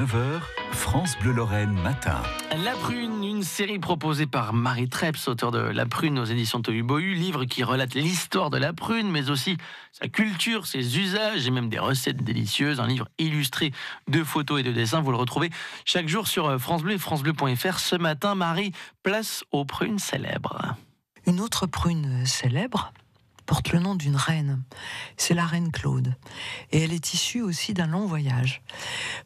9h, France Bleu Lorraine matin. La Prune, une série proposée par Marie Treps, auteur de La Prune aux éditions Tohu livre qui relate l'histoire de la prune, mais aussi sa culture, ses usages et même des recettes délicieuses. Un livre illustré de photos et de dessins. Vous le retrouvez chaque jour sur euh, France Bleu et FranceBleu.fr. Ce matin, Marie, place aux prunes célèbres. Une autre prune célèbre, porte le nom d'une reine. C'est la reine Claude. Et elle est issue aussi d'un long voyage.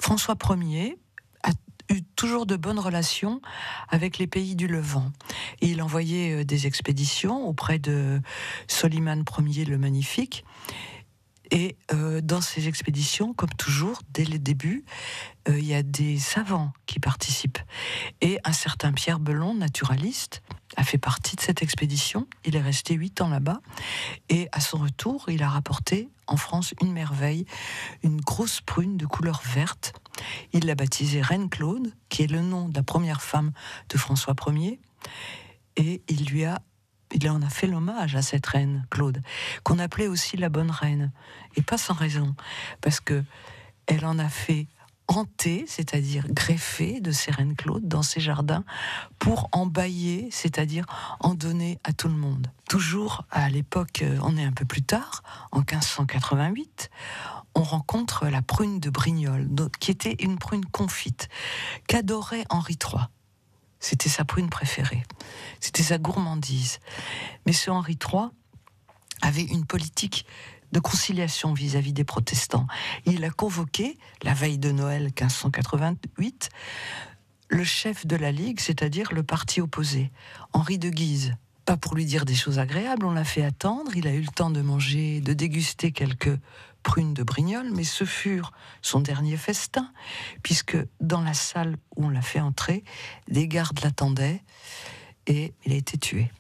François Ier a eu toujours de bonnes relations avec les pays du Levant. Il envoyait euh, des expéditions auprès de Soliman Ier le Magnifique. Et euh, dans ces expéditions, comme toujours, dès le début, euh, il y a des savants qui participent. Et un certain Pierre Belon, naturaliste, a fait partie de cette expédition. Il est resté huit ans là-bas. Et à son retour, il a rapporté en France une merveille, une grosse prune de couleur verte. Il l'a baptisée Reine Claude, qui est le nom de la première femme de François Ier. Et il lui a il en a fait l'hommage à cette reine, Claude, qu'on appelait aussi la bonne reine. Et pas sans raison, parce que elle en a fait hanter, c'est-à-dire greffer de reines Claude dans ses jardins pour embailler, c'est-à-dire en donner à tout le monde. Toujours à l'époque, euh, on est un peu plus tard, en 1588, on rencontre la prune de Brignoles, qui était une prune confite, qu'adorait Henri III. C'était sa prune préférée. C'était sa gourmandise. Mais ce Henri III avait une politique de conciliation vis-à-vis des protestants. Il a convoqué, la veille de Noël 1588, le chef de la Ligue, c'est-à-dire le parti opposé, Henri de Guise. Pas pour lui dire des choses agréables, on l'a fait attendre, il a eu le temps de manger, de déguster quelques prune de Brignoles, mais ce furent son dernier festin, puisque dans la salle où on l'a fait entrer, des gardes l'attendaient et il a été tué.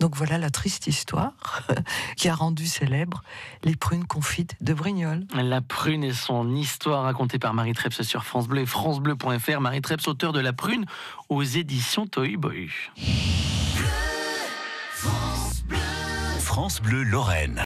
Donc voilà la triste histoire qui a rendu célèbre les prunes confites de Brignoles. La prune et son histoire racontée par Marie Treps sur France Bleu et francebleu.fr. Marie Treps, auteur de La prune aux éditions Tohu Bohu. France Bleu Lorraine.